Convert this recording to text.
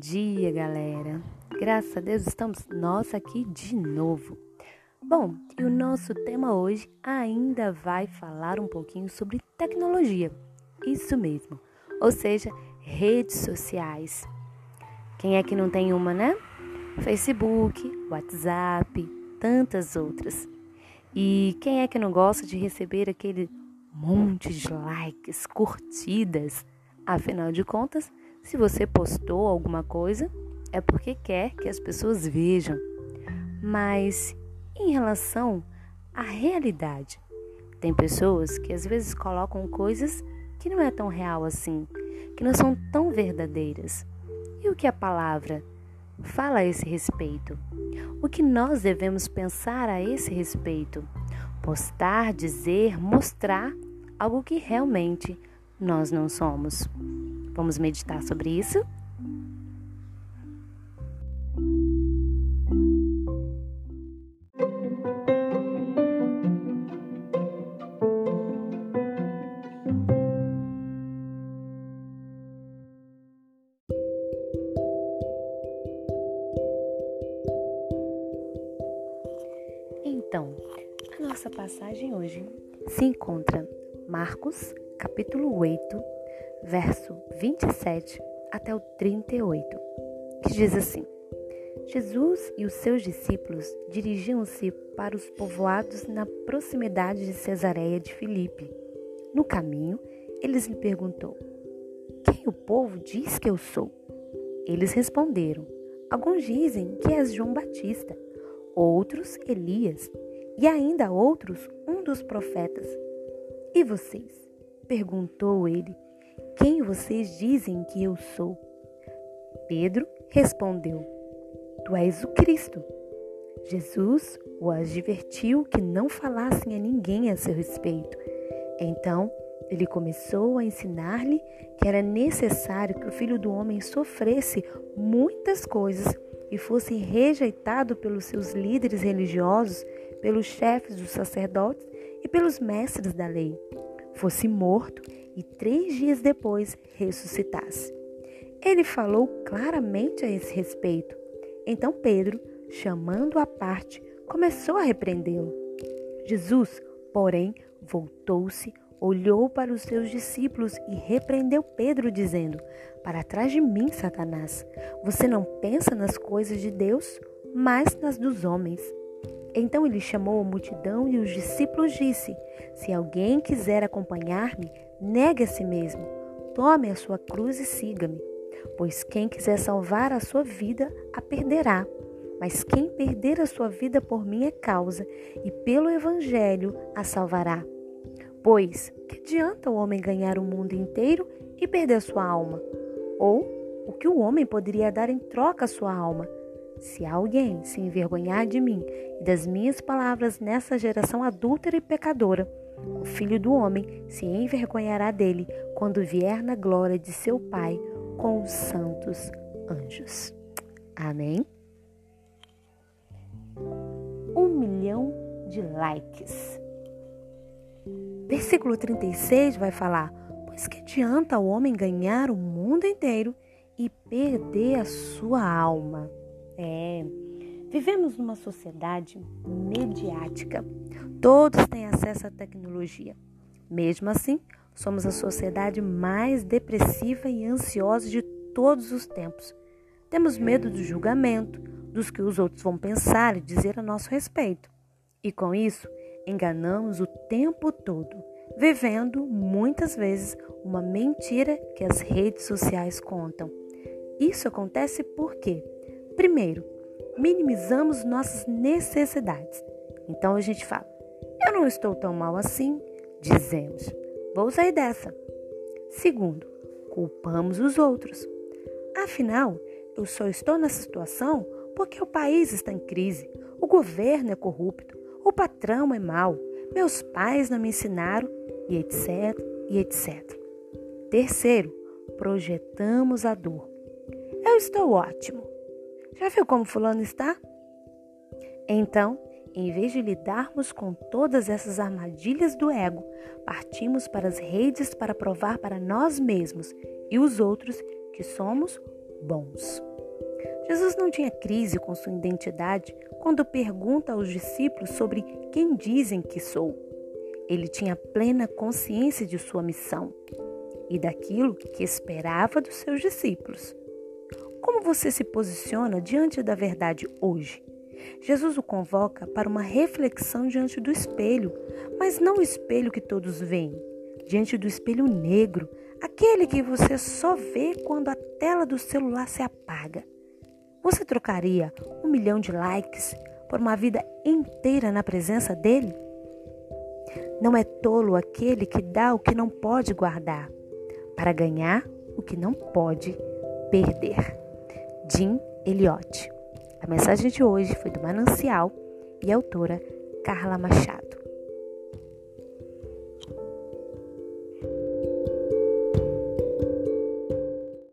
dia, galera. Graças a Deus estamos nós aqui de novo. Bom, e o nosso tema hoje ainda vai falar um pouquinho sobre tecnologia. Isso mesmo. Ou seja, redes sociais. Quem é que não tem uma, né? Facebook, WhatsApp, tantas outras. E quem é que não gosta de receber aquele monte de likes, curtidas? Afinal de contas, se você postou alguma coisa, é porque quer que as pessoas vejam. Mas em relação à realidade, tem pessoas que às vezes colocam coisas que não é tão real assim, que não são tão verdadeiras. E o que a palavra fala a esse respeito? O que nós devemos pensar a esse respeito? Postar, dizer, mostrar algo que realmente nós não somos. Vamos meditar sobre isso? Então, a nossa passagem hoje se encontra Marcos, capítulo 8, verso 27 até o 38, que diz assim: Jesus e os seus discípulos dirigiam-se para os povoados na proximidade de Cesareia de Filipe. No caminho, eles lhe perguntou: Quem o povo diz que eu sou? Eles responderam: Alguns dizem que és João Batista, outros Elias, e ainda outros um dos profetas. E vocês? perguntou ele. Quem vocês dizem que eu sou? Pedro respondeu: Tu és o Cristo. Jesus o advertiu que não falassem a ninguém a seu respeito. Então, ele começou a ensinar-lhe que era necessário que o filho do homem sofresse muitas coisas e fosse rejeitado pelos seus líderes religiosos, pelos chefes dos sacerdotes e pelos mestres da lei, fosse morto e três dias depois ressuscitasse. Ele falou claramente a esse respeito. Então Pedro, chamando-o à parte, começou a repreendê-lo. Jesus, porém, voltou-se, olhou para os seus discípulos e repreendeu Pedro, dizendo: Para trás de mim, Satanás, você não pensa nas coisas de Deus, mas nas dos homens. Então ele chamou a multidão e os discípulos disse: Se alguém quiser acompanhar-me, negue a si mesmo, tome a sua cruz e siga-me. Pois quem quiser salvar a sua vida, a perderá. Mas quem perder a sua vida por minha causa e pelo evangelho, a salvará. Pois que adianta o homem ganhar o mundo inteiro e perder sua alma? Ou o que o homem poderia dar em troca a sua alma? Se alguém se envergonhar de mim e das minhas palavras nessa geração adúltera e pecadora, o filho do homem se envergonhará dele quando vier na glória de seu Pai com os santos anjos. Amém? Um milhão de likes. Versículo 36 vai falar: Pois que adianta o homem ganhar o mundo inteiro e perder a sua alma? É, vivemos numa sociedade mediática. Todos têm acesso à tecnologia. Mesmo assim, somos a sociedade mais depressiva e ansiosa de todos os tempos. Temos medo do julgamento, dos que os outros vão pensar e dizer a nosso respeito. E com isso, enganamos o tempo todo, vivendo muitas vezes uma mentira que as redes sociais contam. Isso acontece porque Primeiro, minimizamos nossas necessidades. Então a gente fala: Eu não estou tão mal assim, dizemos. Vou sair dessa. Segundo, culpamos os outros. Afinal, eu só estou nessa situação porque o país está em crise, o governo é corrupto, o patrão é mau, meus pais não me ensinaram e etc, e etc. Terceiro, projetamos a dor. Eu estou ótimo. Já viu como Fulano está? Então, em vez de lidarmos com todas essas armadilhas do ego, partimos para as redes para provar para nós mesmos e os outros que somos bons. Jesus não tinha crise com sua identidade quando pergunta aos discípulos sobre quem dizem que sou. Ele tinha plena consciência de sua missão e daquilo que esperava dos seus discípulos. Como você se posiciona diante da verdade hoje? Jesus o convoca para uma reflexão diante do espelho, mas não o espelho que todos veem, diante do espelho negro, aquele que você só vê quando a tela do celular se apaga. Você trocaria um milhão de likes por uma vida inteira na presença dele? Não é tolo aquele que dá o que não pode guardar, para ganhar o que não pode perder. Jim Elliot. A mensagem de hoje foi do Manancial e autora Carla Machado.